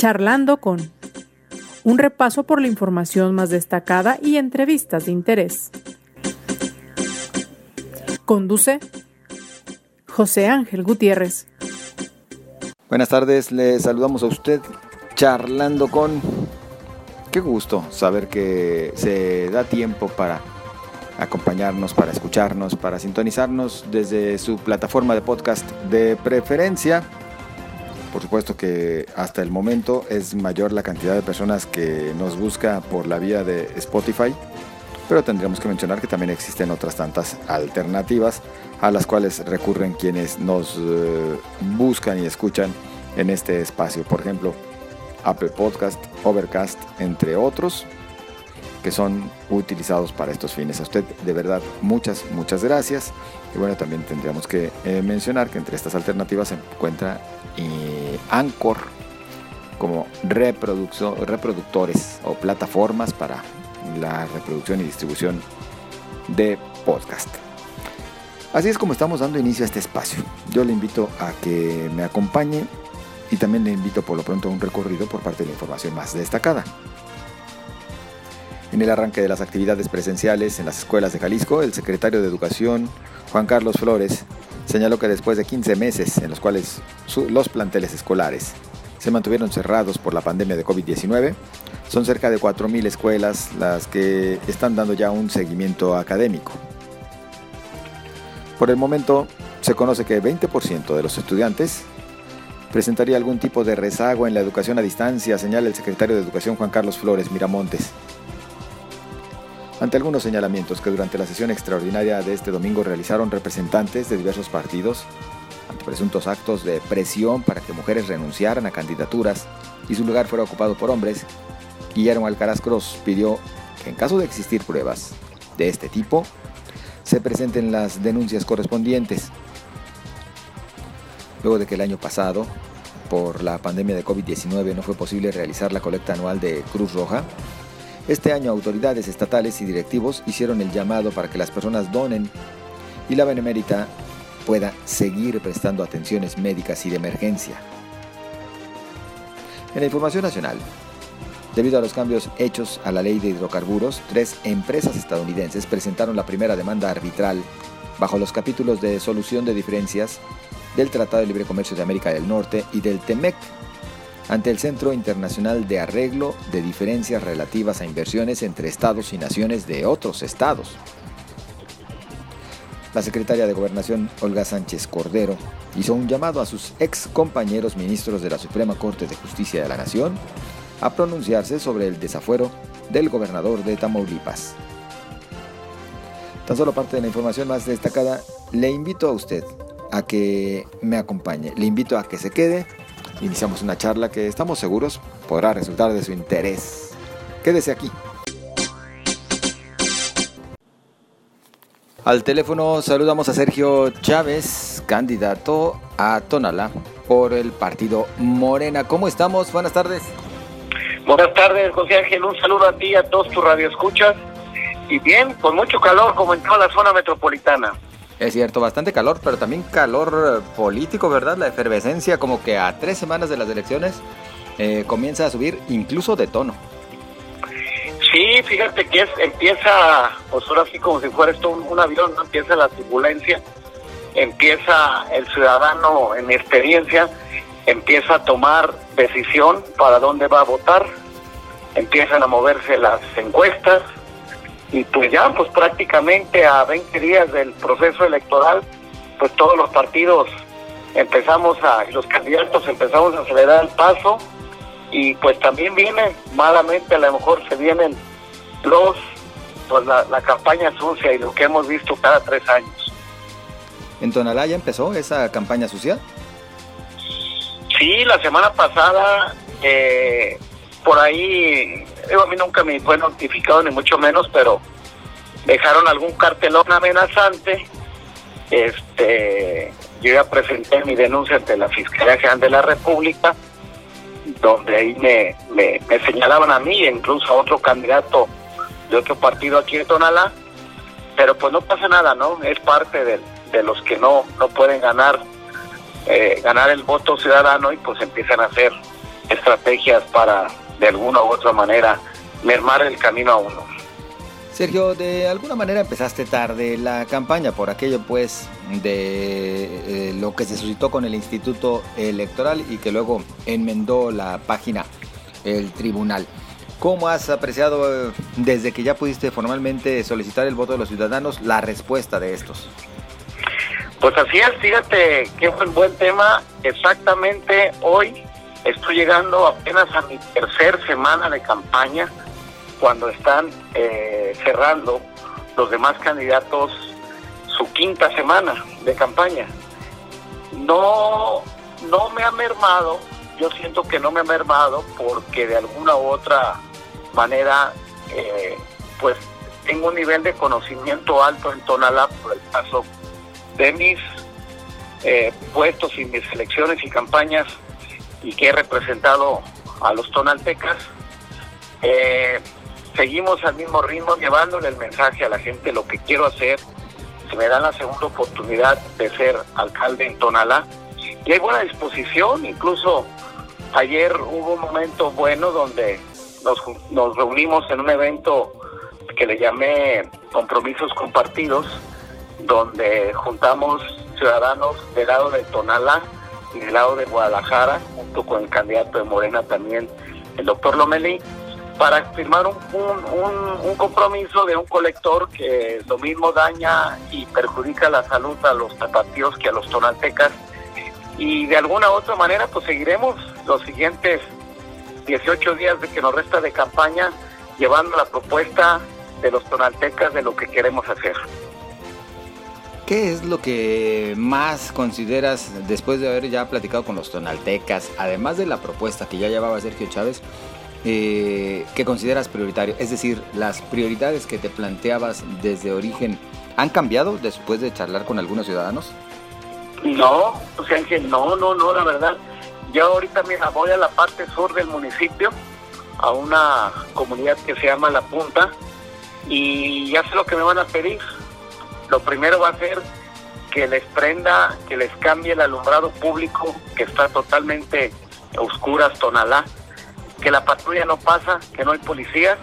Charlando con un repaso por la información más destacada y entrevistas de interés. Conduce José Ángel Gutiérrez. Buenas tardes, le saludamos a usted charlando con... Qué gusto saber que se da tiempo para acompañarnos, para escucharnos, para sintonizarnos desde su plataforma de podcast de preferencia. Por supuesto que hasta el momento es mayor la cantidad de personas que nos busca por la vía de Spotify, pero tendríamos que mencionar que también existen otras tantas alternativas a las cuales recurren quienes nos eh, buscan y escuchan en este espacio. Por ejemplo, Apple Podcast, Overcast, entre otros que son utilizados para estos fines. A usted de verdad muchas, muchas gracias. Y bueno, también tendríamos que eh, mencionar que entre estas alternativas se encuentra Anchor como reproductores o plataformas para la reproducción y distribución de podcast. Así es como estamos dando inicio a este espacio. Yo le invito a que me acompañe y también le invito por lo pronto a un recorrido por parte de la información más destacada. En el arranque de las actividades presenciales en las escuelas de Jalisco, el secretario de Educación, Juan Carlos Flores, señaló que después de 15 meses en los cuales los planteles escolares se mantuvieron cerrados por la pandemia de COVID-19, son cerca de 4.000 escuelas las que están dando ya un seguimiento académico. Por el momento, se conoce que 20% de los estudiantes presentaría algún tipo de rezago en la educación a distancia, señala el secretario de Educación Juan Carlos Flores Miramontes ante algunos señalamientos que durante la sesión extraordinaria de este domingo realizaron representantes de diversos partidos, ante presuntos actos de presión para que mujeres renunciaran a candidaturas y su lugar fuera ocupado por hombres, Guillermo Alcaraz Cross pidió que en caso de existir pruebas de este tipo, se presenten las denuncias correspondientes. Luego de que el año pasado, por la pandemia de COVID-19, no fue posible realizar la colecta anual de Cruz Roja, este año autoridades estatales y directivos hicieron el llamado para que las personas donen y la Benemérita pueda seguir prestando atenciones médicas y de emergencia. En la información nacional, debido a los cambios hechos a la ley de hidrocarburos, tres empresas estadounidenses presentaron la primera demanda arbitral bajo los capítulos de solución de diferencias del Tratado de Libre Comercio de América del Norte y del TEMEC ante el Centro Internacional de Arreglo de Diferencias Relativas a Inversiones entre Estados y Naciones de otros estados. La secretaria de Gobernación, Olga Sánchez Cordero, hizo un llamado a sus ex compañeros ministros de la Suprema Corte de Justicia de la Nación a pronunciarse sobre el desafuero del gobernador de Tamaulipas. Tan solo parte de la información más destacada, le invito a usted a que me acompañe, le invito a que se quede iniciamos una charla que estamos seguros podrá resultar de su interés. Quédese aquí. Al teléfono saludamos a Sergio Chávez, candidato a Tonalá por el partido Morena. ¿Cómo estamos? Buenas tardes. Buenas tardes, José Ángel. Un saludo a ti, a todos tus radioescuchas. Y bien, con mucho calor como en toda la zona metropolitana. Es cierto, bastante calor, pero también calor eh, político, ¿verdad? La efervescencia como que a tres semanas de las elecciones eh, comienza a subir incluso de tono. Sí, fíjate que es, empieza, pues ahora sí como si fuera esto un, avión, ¿no? empieza la turbulencia, empieza el ciudadano en experiencia, empieza a tomar decisión para dónde va a votar, empiezan a moverse las encuestas, y pues ya pues prácticamente a 20 días del proceso electoral pues todos los partidos empezamos a los candidatos empezamos a acelerar el paso y pues también viene malamente a lo mejor se vienen los pues la, campaña sucia y lo que hemos visto cada tres años. En Tonalá ya empezó esa campaña sucia sí la semana pasada eh, por ahí a mí nunca me fue notificado ni mucho menos, pero dejaron algún cartelón amenazante. Este, yo ya presenté mi denuncia ante la Fiscalía General de la República, donde ahí me, me, señalaban a mí e incluso a otro candidato de otro partido aquí en Tonalá, pero pues no pasa nada, ¿no? Es parte de, de los que no, no pueden ganar, eh, ganar el voto ciudadano y pues empiezan a hacer estrategias para de alguna u otra manera mermar el camino a uno. Sergio, de alguna manera empezaste tarde la campaña por aquello pues de eh, lo que se suscitó con el Instituto Electoral y que luego enmendó la página el tribunal. ¿Cómo has apreciado eh, desde que ya pudiste formalmente solicitar el voto de los ciudadanos la respuesta de estos? Pues así es, fíjate que fue un buen tema. Exactamente hoy estoy llegando apenas a mi tercer semana de campaña, cuando están eh, cerrando los demás candidatos su quinta semana de campaña. No, no me ha mermado, yo siento que no me ha mermado porque de alguna u otra manera, eh, pues tengo un nivel de conocimiento alto en Tonalá por el caso de mis eh, puestos y mis elecciones y campañas y que he representado a los tonaltecas. Eh, seguimos al mismo ritmo llevándole el mensaje a la gente lo que quiero hacer. Se me da la segunda oportunidad de ser alcalde en Tonalá y hay buena disposición, incluso ayer hubo un momento bueno donde nos, reunimos en un evento que le llamé Compromisos Compartidos, donde juntamos ciudadanos del lado de Tonala y del lado de Guadalajara, junto con el candidato de Morena también, el doctor Lomelí, para firmar un, un, compromiso de un colector que lo mismo daña y perjudica la salud a los tapatíos que a los tonaltecas. Y de alguna u otra manera, pues seguiremos los siguientes 18 días de que nos resta de campaña, llevando la propuesta de los tonaltecas de lo que queremos hacer. ¿Qué es lo que más consideras, después de haber ya platicado con los tonaltecas, además de la propuesta que ya llevaba Sergio Chávez, eh, que consideras prioritario? Es decir, las prioridades que te planteabas desde origen, ¿han cambiado después de charlar con algunos ciudadanos? No, o sea que no, no, no, la verdad. Yo ahorita mira, voy a la parte sur del municipio, a una comunidad que se llama La Punta, y ya sé lo que me van a pedir. Lo primero va a ser que les prenda, que les cambie el alumbrado público, que está totalmente oscuras, tonalá, que la patrulla no pasa, que no hay policías.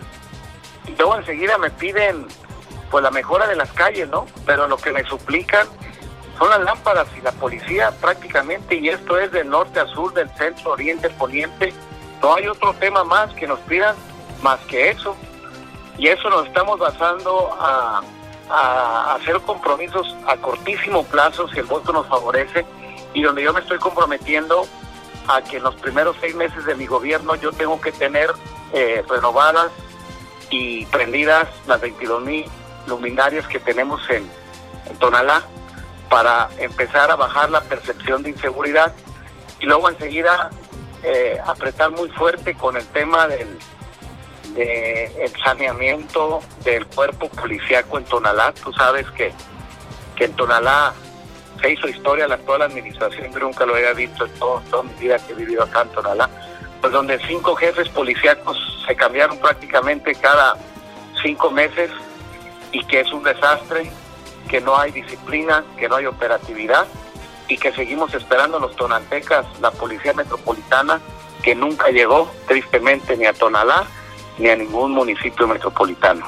Y luego enseguida me piden pues la mejora de las calles, ¿no? Pero lo que me suplican son las lámparas y la policía prácticamente, y esto es del norte a sur, del centro, oriente, poniente. No hay otro tema más que nos pidan más que eso. Y eso nos estamos basando a, hacer compromisos a cortísimo plazo si el voto nos favorece y donde yo me estoy comprometiendo a que en los primeros seis meses de mi gobierno yo tengo que tener eh, renovadas y prendidas las 22 mil luminarias que tenemos en, en Tonalá para empezar a bajar la percepción de inseguridad y luego enseguida eh, apretar muy fuerte con el tema del de saneamiento del cuerpo policiaco en Tonalá. Tú sabes que, que en Tonalá se hizo historia, la actual administración nunca lo había visto en todo, toda mi vida que he vivido acá en Tonalá, pues donde cinco jefes policíacos se cambiaron prácticamente cada cinco meses y que es un desastre que no hay disciplina, que no hay operatividad y que seguimos esperando los tonantecas, la Policía Metropolitana, que nunca llegó tristemente ni a Tonalá ni a ningún municipio metropolitano.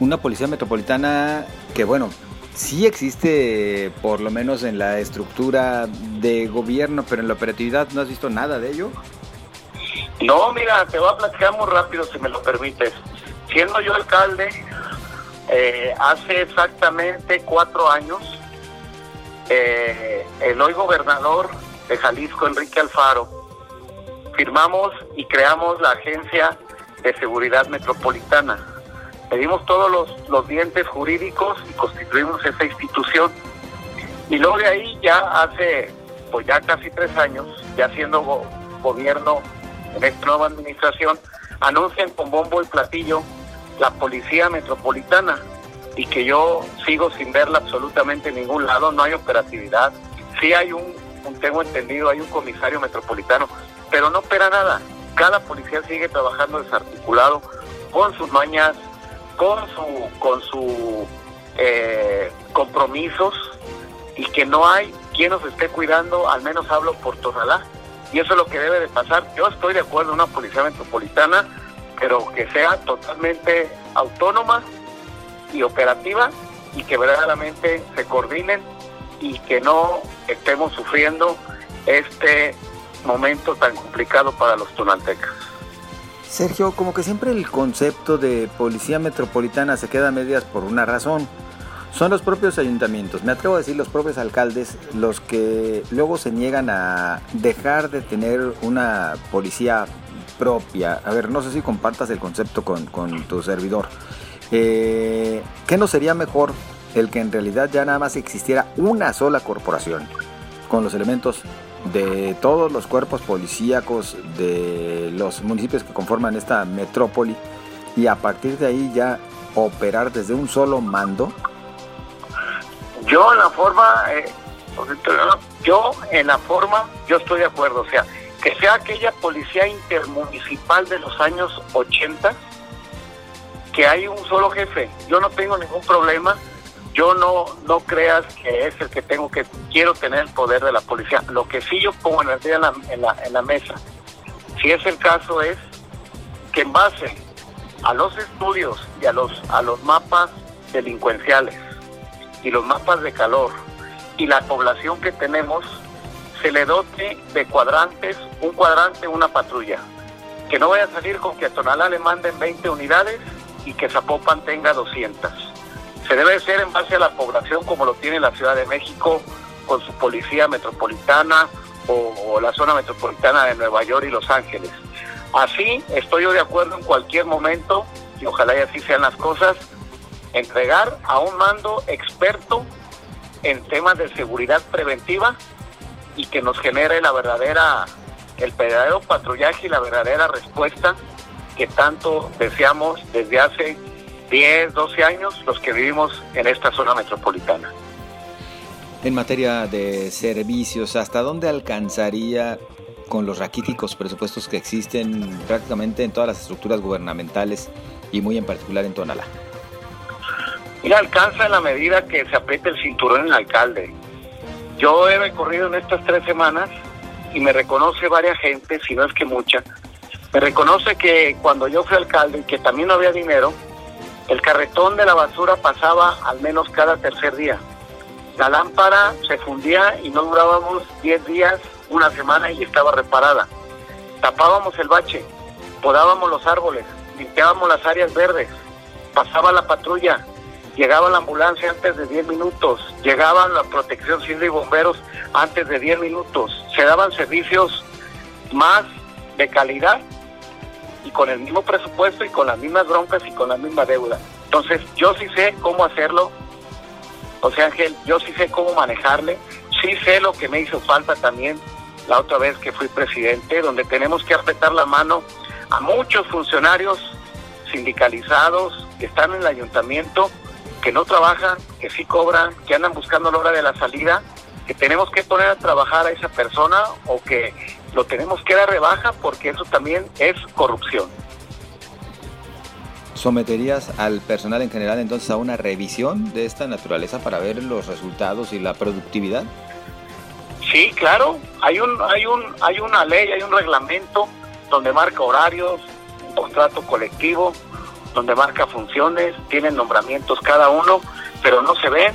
Una policía metropolitana que, bueno, sí existe por lo menos en la estructura de gobierno, pero en la operatividad no has visto nada de ello. No, mira, te voy a platicar muy rápido si me lo permites. Siendo yo alcalde, eh, hace exactamente cuatro años, eh, el hoy gobernador de Jalisco, Enrique Alfaro, firmamos y creamos la Agencia de Seguridad Metropolitana. Pedimos todos los, los dientes jurídicos y constituimos esa institución. Y luego de ahí ya hace, pues ya casi tres años, ya siendo gobierno en esta nueva administración, anuncian con bombo y platillo la Policía Metropolitana y que yo sigo sin verla absolutamente en ningún lado, no hay operatividad. Sí hay un, tengo entendido, hay un comisario metropolitano, pero no opera nada. Cada policía sigue trabajando desarticulado con sus mañas, con su, con su eh, compromisos y que no hay quien nos esté cuidando, al menos hablo por Tonalá, y eso es lo que debe de pasar. Yo estoy de acuerdo en una policía metropolitana, pero que sea totalmente autónoma y operativa y que verdaderamente se coordinen y que no estemos sufriendo este momento tan complicado para los tonaltecas. Sergio, como que siempre el concepto de policía metropolitana se queda a medias por una razón. Son los propios ayuntamientos, me atrevo a decir los propios alcaldes, los que luego se niegan a dejar de tener una policía propia. A ver, no sé si compartas el concepto con, tu servidor. Eh, ¿Qué no sería mejor el que en realidad ya nada más existiera una sola corporación con los elementos de todos los cuerpos policíacos de los municipios que conforman esta metrópoli y a partir de ahí ya operar desde un solo mando? Yo en la forma, eh, yo en la forma, yo estoy de acuerdo, o sea, que sea aquella policía intermunicipal de los años 80, que hay un solo jefe, yo no tengo ningún problema yo no no creas que es el que tengo que quiero tener el poder de la policía. Lo que sí yo pongo en la, en la, en la mesa, si es el caso, es que en base a los estudios y a los a los mapas delincuenciales y los mapas de calor y la población que tenemos se le dote de cuadrantes, un cuadrante, una patrulla. Que no vaya a salir con que a Tonalá le manden 20 unidades y que Zapopan tenga 200 se debe hacer en base a la población como lo tiene la Ciudad de México con su policía metropolitana o, la zona metropolitana de Nueva York y Los Ángeles. Así estoy yo de acuerdo en cualquier momento, y ojalá y así sean las cosas, entregar a un mando experto en temas de seguridad preventiva y que nos genere la verdadera, el verdadero patrullaje y la verdadera respuesta que tanto deseamos desde hace 10, 12 años los que vivimos en esta zona metropolitana. En materia de servicios, ¿hasta dónde alcanzaría con los raquíticos presupuestos que existen prácticamente en todas las estructuras gubernamentales y muy en particular en Tonalá? Mira, alcanza en la medida que se apriete el cinturón en el alcalde. Yo he recorrido en estas tres semanas y me reconoce varias gente, si no es que mucha, me reconoce que cuando yo fui alcalde y que también no había dinero, el carretón de la basura pasaba al menos cada tercer día. La lámpara se fundía y no durábamos 10 días, una semana y estaba reparada. Tapábamos el bache, podábamos los árboles, limpiábamos las áreas verdes, pasaba la patrulla, llegaba la ambulancia antes de 10 minutos, llegaba la protección civil y bomberos antes de 10 minutos, se daban servicios más de calidad y con el mismo presupuesto y con las mismas broncas y con la misma deuda. Entonces, yo sí sé cómo hacerlo. O sea, Ángel, yo sí sé cómo manejarle. Sí sé lo que me hizo falta también la otra vez que fui presidente, donde tenemos que apretar la mano a muchos funcionarios sindicalizados que están en el ayuntamiento, que no trabajan, que sí cobran, que andan buscando la hora de la salida, que tenemos que poner a trabajar a esa persona o que lo tenemos que dar rebaja porque eso también es corrupción. ¿Someterías al personal en general entonces a una revisión de esta naturaleza para ver los resultados y la productividad? Sí, claro. Hay un, hay un, hay una ley, hay un reglamento donde marca horarios, un contrato colectivo, donde marca funciones, tienen nombramientos cada uno, pero no se ven.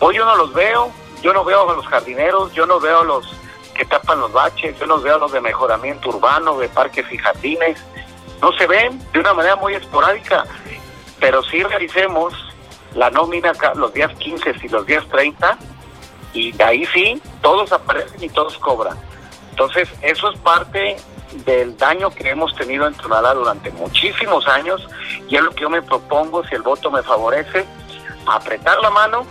Hoy yo no los veo, yo no veo a los jardineros, yo no veo a los que tapan los baches, yo los veo a los de mejoramiento urbano, de parques y jardines, no se ven de una manera muy esporádica, pero sí realicemos la nómina los días 15 y los días 30 y de ahí sí, todos aparecen y todos cobran. Entonces, eso es parte del daño que hemos tenido en Tonalá durante muchísimos años y es lo que yo me propongo, si el voto me favorece, apretar la mano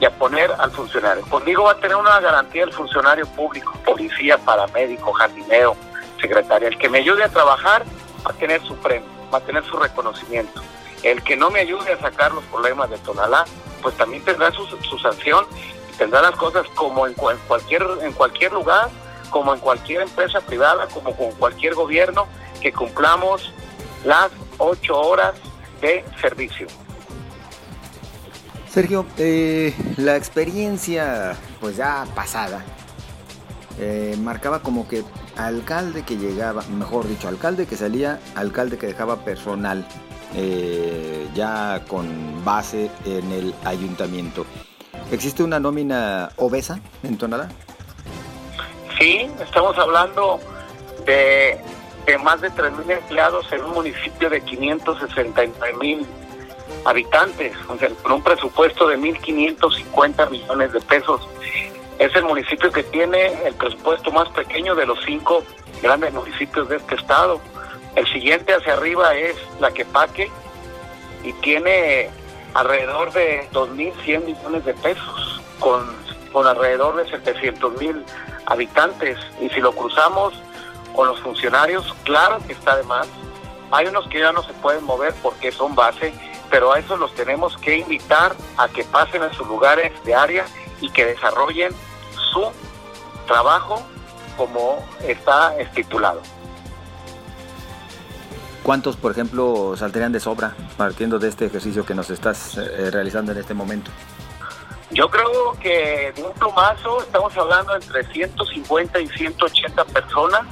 y a poner al funcionario. Conmigo va a tener una garantía el funcionario público, policía, paramédico, jardinero, secretaria. El que me ayude a trabajar va a tener su premio, va a tener su reconocimiento. El que no me ayude a sacar los problemas de Tonalá, pues también tendrá su, sanción y tendrá las cosas como en, cualquier, en cualquier lugar, como en cualquier empresa privada, como con cualquier gobierno, que cumplamos las ocho horas de servicio. Sergio, eh, la experiencia pues ya pasada eh, marcaba como que alcalde que llegaba, mejor dicho, alcalde que salía, alcalde que dejaba personal eh, ya con base en el ayuntamiento. ¿Existe una nómina obesa en Tonalá? Sí, estamos hablando de, más de 3.000 empleados en un municipio de 569.000 habitantes, o sea, con un presupuesto de 1.550 millones de pesos. Es el municipio que tiene el presupuesto más pequeño de los cinco grandes municipios de este estado. El siguiente hacia arriba es La Quepaque y tiene alrededor de 2.100 millones de pesos con, con alrededor de 700 mil habitantes. Y si lo cruzamos con los funcionarios, claro que está de más. Hay unos que ya no se pueden mover porque son base, pero a esos los tenemos que invitar a que pasen a sus lugares de área y que desarrollen su trabajo como está estipulado. ¿Cuántos, por ejemplo, saldrían de sobra partiendo de este ejercicio que nos estás eh, realizando en este momento? Yo creo que de un plumazo estamos hablando entre 150 y 180 personas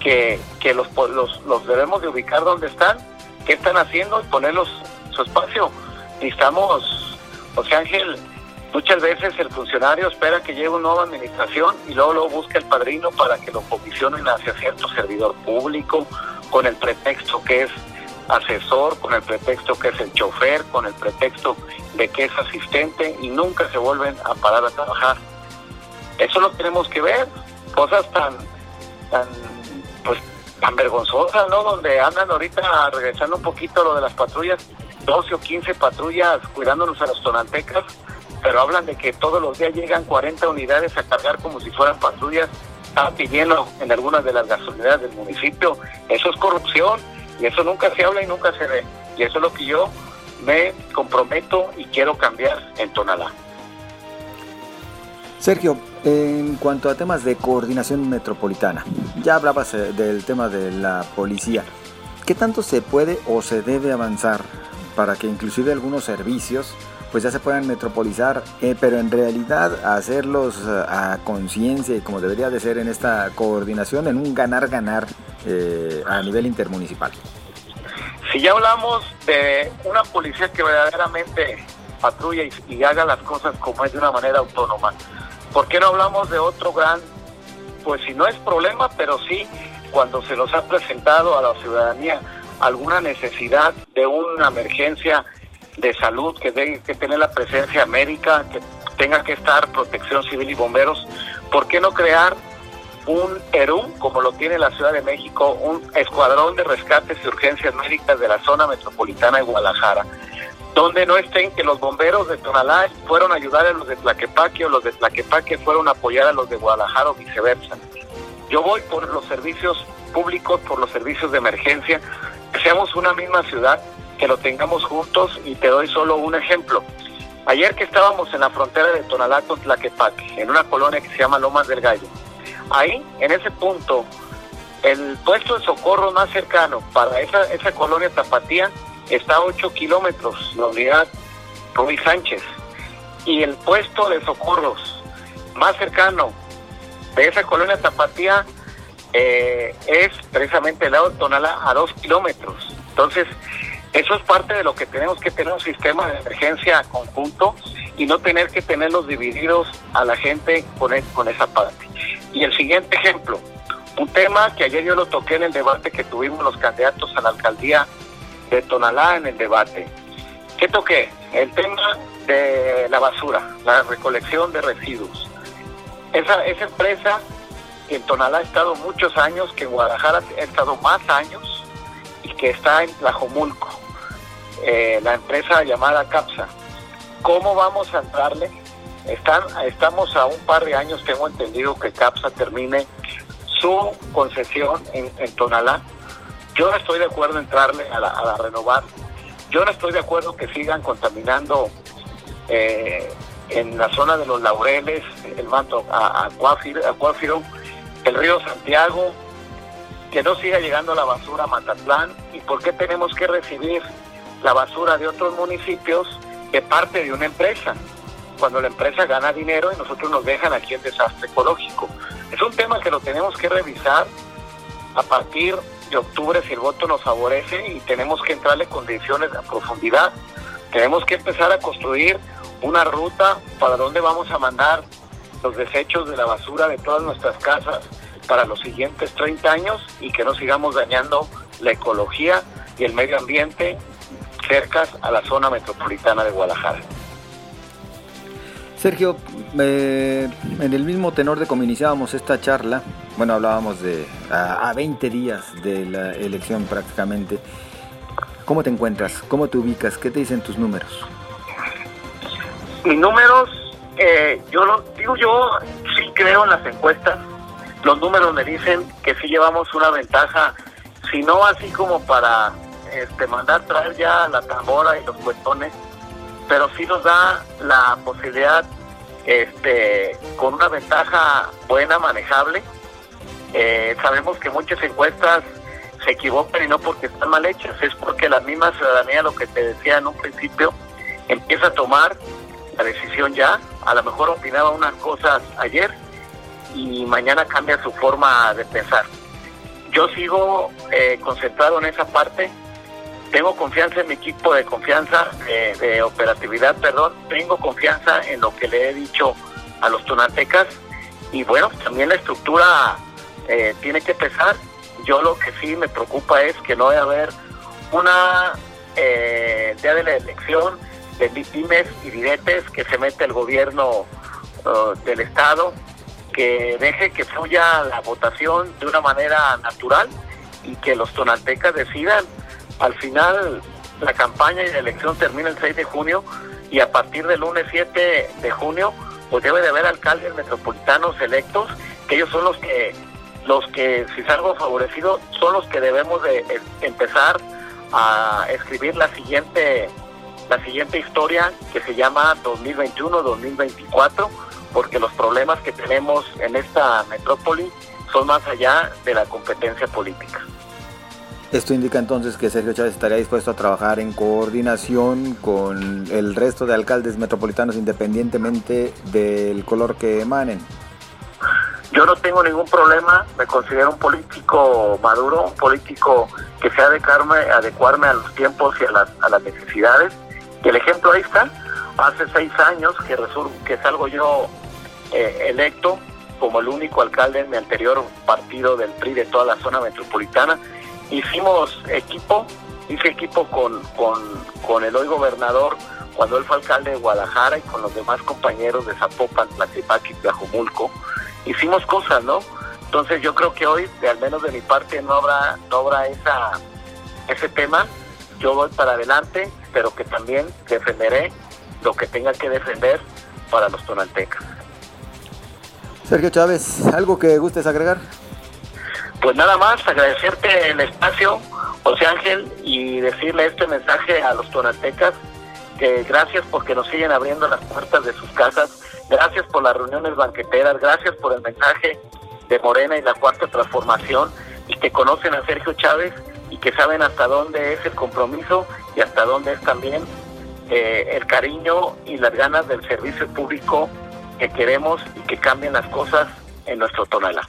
que, que los, los, los debemos de ubicar donde están, qué están haciendo y ponerlos su espacio. Necesitamos, José Ángel, muchas veces el funcionario espera que llegue una nueva administración y luego lo busca el padrino para que lo comisionen hacia cierto servidor público con el pretexto que es asesor, con el pretexto que es el chofer, con el pretexto de que es asistente y nunca se vuelven a parar a trabajar. Eso lo tenemos que ver, cosas tan, tan, pues, tan vergonzosas, ¿no? Donde andan ahorita regresando un poquito lo de las patrullas, 12 o 15 patrullas cuidándonos a los tonantecas, pero hablan de que todos los días llegan 40 unidades a cargar como si fueran patrullas, está pidiendo en algunas de las gasolineras del municipio. Eso es corrupción y eso nunca se habla y nunca se ve. Y eso es lo que yo me comprometo y quiero cambiar en Tonalá. Sergio, en cuanto a temas de coordinación metropolitana, ya hablabas eh, del tema de la policía. ¿Qué tanto se puede o se debe avanzar para que inclusive algunos servicios pues ya se puedan metropolizar, eh, pero en realidad hacerlos eh, a conciencia y como debería de ser en esta coordinación, en un ganar-ganar a nivel intermunicipal? Si ya hablamos de una policía que verdaderamente patrulla y, haga las cosas como es de una manera autónoma, ¿por qué no hablamos de otro gran, pues si no es problema, pero sí cuando se nos ha presentado a la ciudadanía alguna necesidad de una emergencia de salud, que tenga que tener la presencia médica, que tenga que estar protección civil y bomberos, ¿por qué no crear un ERUM, como lo tiene la Ciudad de México, un escuadrón de rescates y urgencias médicas de la zona metropolitana de Guadalajara, donde no estén que los bomberos de Tonalá fueron a ayudar a los de Tlaquepaque o los de Tlaquepaque fueron a apoyar a los de Guadalajara o viceversa. Yo voy por los servicios públicos, por los servicios de emergencia, que seamos una misma ciudad, que lo tengamos juntos y te doy solo un ejemplo. Ayer que estábamos en la frontera de Tonalá con Tlaquepaque, en una colonia que se llama Lomas del Gallo, Ahí, en ese punto, el puesto de socorro más cercano para esa, esa colonia Tapatía está a 8 kilómetros, la unidad Rubí Sánchez. Y el puesto de socorros más cercano de esa colonia Tapatía eh, es precisamente el lado de Tonalá a 2 kilómetros. Entonces, eso es parte de lo que tenemos que tener un sistema de emergencia conjunto y no tener que tenerlos divididos a la gente con, e, con esa parte. Y el siguiente ejemplo, un tema que ayer yo lo toqué en el debate que tuvimos los candidatos a la alcaldía de Tonalá en el debate. ¿Qué toqué? El tema de la basura, la recolección de residuos. Esa, esa empresa que en Tonalá ha estado muchos años, que en Guadalajara ha estado más años y que está en Tlajomulco, eh, la empresa llamada CAPSA. ¿Cómo vamos a entrarle están, estamos a un par de años, tengo entendido que CAPSA termine su concesión en, Tonalá. Yo no estoy de acuerdo en entrarle a la, renovar. Yo no estoy de acuerdo que sigan contaminando eh, en la zona de los laureles, el manto a, Acuáfiro, el río Santiago, que no siga llegando la basura a Matatlán y por qué tenemos que recibir la basura de otros municipios de parte de una empresa cuando la empresa gana dinero y nosotros nos dejan aquí el desastre ecológico. Es un tema que lo tenemos que revisar a partir de octubre si el voto nos favorece y tenemos que entrarle condiciones a profundidad. Tenemos que empezar a construir una ruta para dónde vamos a mandar los desechos de la basura de todas nuestras casas para los siguientes 30 años y que no sigamos dañando la ecología y el medio ambiente cercas a la zona metropolitana de Guadalajara. Sergio, eh, en el mismo tenor de cómo iniciábamos esta charla, bueno, hablábamos de a, 20 días de la elección prácticamente. ¿Cómo te encuentras? ¿Cómo te ubicas? ¿Qué te dicen tus números? Mis números, eh, yo lo digo, yo sí creo en las encuestas. Los números me dicen que sí llevamos una ventaja, si no así como para este, mandar traer ya la tambora y los cuetones, pero sí nos da la posibilidad, este, con una ventaja buena, manejable. Eh, sabemos que muchas encuestas se equivocan y no porque están mal hechas, es porque la misma ciudadanía, lo que te decía en un principio, empieza a tomar la decisión ya. A lo mejor opinaba unas cosas ayer y mañana cambia su forma de pensar. Yo sigo eh, concentrado en esa parte tengo confianza en mi equipo de confianza, de operatividad, perdón, tengo confianza en lo que le he dicho a los tonatecas y bueno, también la estructura eh, tiene que pesar. Yo lo que sí me preocupa es que no vaya a haber una eh, día de la elección de pymes y diretes que se mete el gobierno uh, del Estado, que deje que fluya la votación de una manera natural y que los tonaltecas decidan. Al final, la campaña y la elección termina el 6 de junio y a partir del lunes 7 de junio, pues debe de haber alcaldes metropolitanos electos, que ellos son los que, los que si salgo favorecido, son los que debemos de eh, empezar a escribir la siguiente, la siguiente historia que se llama 2021-2024, porque los problemas que tenemos en esta metrópoli son más allá de la competencia política. Esto indica entonces que Sergio Chávez estaría dispuesto a trabajar en coordinación con el resto de alcaldes metropolitanos independientemente del color que emanen. Yo no tengo ningún problema, me considero un político maduro, un político que sea adecuarme, adecuarme a los tiempos y a las, a las necesidades. Y el ejemplo ahí está, hace seis años que, que salgo yo eh, electo como el único alcalde en mi anterior partido del PRI de toda la zona metropolitana hicimos equipo, hice equipo con, con, el hoy gobernador cuando él fue alcalde de Guadalajara y con los demás compañeros de Zapopan, Tlaquepaque y Tlajumulco, hicimos cosas, ¿no? Entonces yo creo que hoy, al menos de mi parte, no habrá, no habrá esa, ese tema. Yo voy para adelante, pero que también defenderé lo que tenga que defender para los tonaltecas. Sergio Chávez, ¿algo que gustes agregar? Pues nada más, agradecerte el espacio, José Ángel, y decirle este mensaje a los tonaltecas, que gracias porque nos siguen abriendo las puertas de sus casas, gracias por las reuniones banqueteras, gracias por el mensaje de Morena y la Cuarta Transformación, y que conocen a Sergio Chávez que saben hasta dónde es el compromiso y hasta dónde es también eh, el cariño y las ganas del servicio público que queremos y que cambien las cosas en nuestro Tonalá.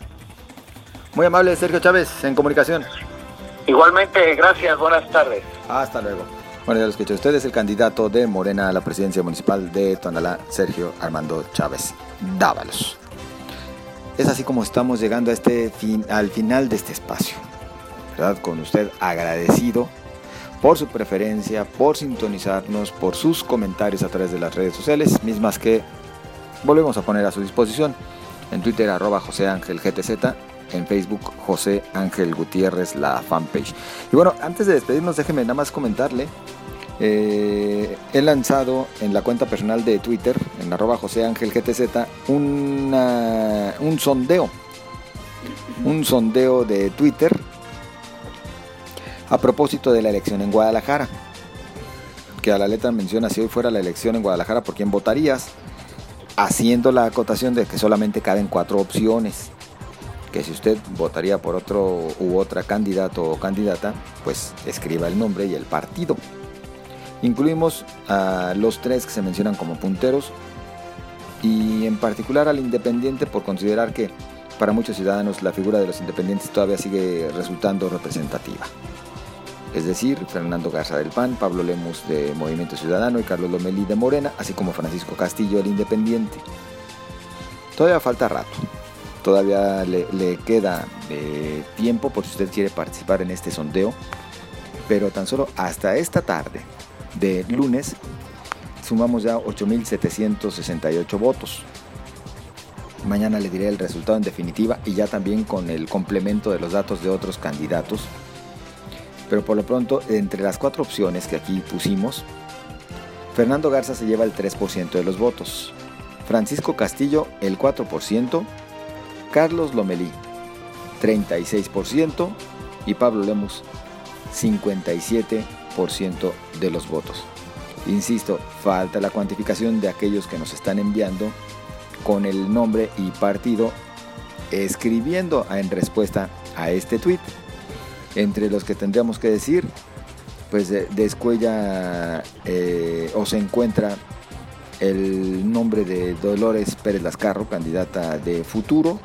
Muy amable, Sergio Chávez, en comunicación. Igualmente, gracias, buenas tardes. Hasta luego. Bueno, ya lo escuché. Usted es el candidato de Morena a la presidencia municipal de Tonalá, Sergio Armando Chávez Dávalos. Es así como estamos llegando a este fin, al final de este espacio. Con usted agradecido por su preferencia, por sintonizarnos, por sus comentarios a través de las redes sociales, mismas que volvemos a poner a su disposición. En Twitter, arroba José Ángel GTZ en Facebook José Ángel Gutiérrez, la fanpage. Y bueno, antes de despedirnos, déjeme nada más comentarle. Eh, he lanzado en la cuenta personal de Twitter, en arroba José Ángel GTZ, un sondeo. Un sondeo de Twitter a propósito de la elección en Guadalajara. Que a la letra menciona si hoy fuera la elección en Guadalajara, ¿por quién votarías? Haciendo la acotación de que solamente caben cuatro opciones que si usted votaría por otro u otra candidato o candidata, pues escriba el nombre y el partido. Incluimos a los tres que se mencionan como punteros y en particular al independiente por considerar que para muchos ciudadanos la figura de los independientes todavía sigue resultando representativa. Es decir, Fernando Garza del PAN, Pablo Lemus de Movimiento Ciudadano y Carlos Lomelí de Morena, así como Francisco Castillo del Independiente. Todavía falta rato, todavía le, queda eh, tiempo por si usted quiere participar en este sondeo, pero tan solo hasta esta tarde de lunes sumamos ya 8.768 votos. Mañana le diré el resultado en definitiva y ya también con el complemento de los datos de otros candidatos. Pero por lo pronto, entre las cuatro opciones que aquí pusimos, Fernando Garza se lleva el 3% de los votos, Francisco Castillo el 4%, Carlos Lomelí 36% y Pablo Lemus 57% de los votos. Insisto, falta la cuantificación de aquellos que nos están enviando con el nombre y partido escribiendo en respuesta a este tweet. Entre los que tendríamos que decir, pues descuella eh, o se encuentra el nombre de Dolores Pérez Lascarro, candidata de futuro,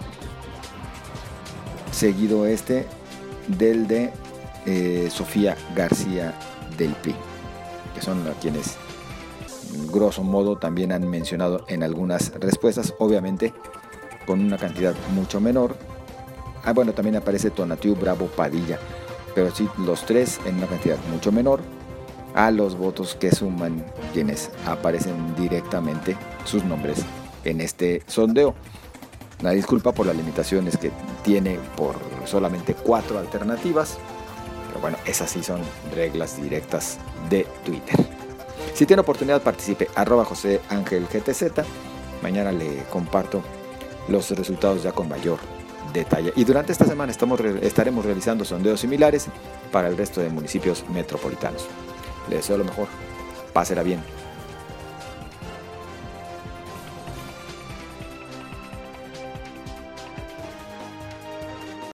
seguido este del de eh, Sofía García del PRI, que son quienes grosso modo también han mencionado en algunas respuestas, obviamente con una cantidad mucho menor. Ah, bueno, también aparece Tonatiu Bravo Padilla, pero sí los tres en una cantidad mucho menor a los votos que suman quienes aparecen directamente sus nombres en este sondeo. Una disculpa por las limitaciones que tiene por solamente cuatro alternativas, pero bueno, esas sí son reglas directas de Twitter. Si tiene oportunidad, participe. Arroba José Ángel GTZ. Mañana le comparto los resultados ya con mayor detalle. Y durante esta semana estamos, estaremos realizando sondeos similares para el resto de municipios metropolitanos. Le deseo lo mejor. Pásela bien.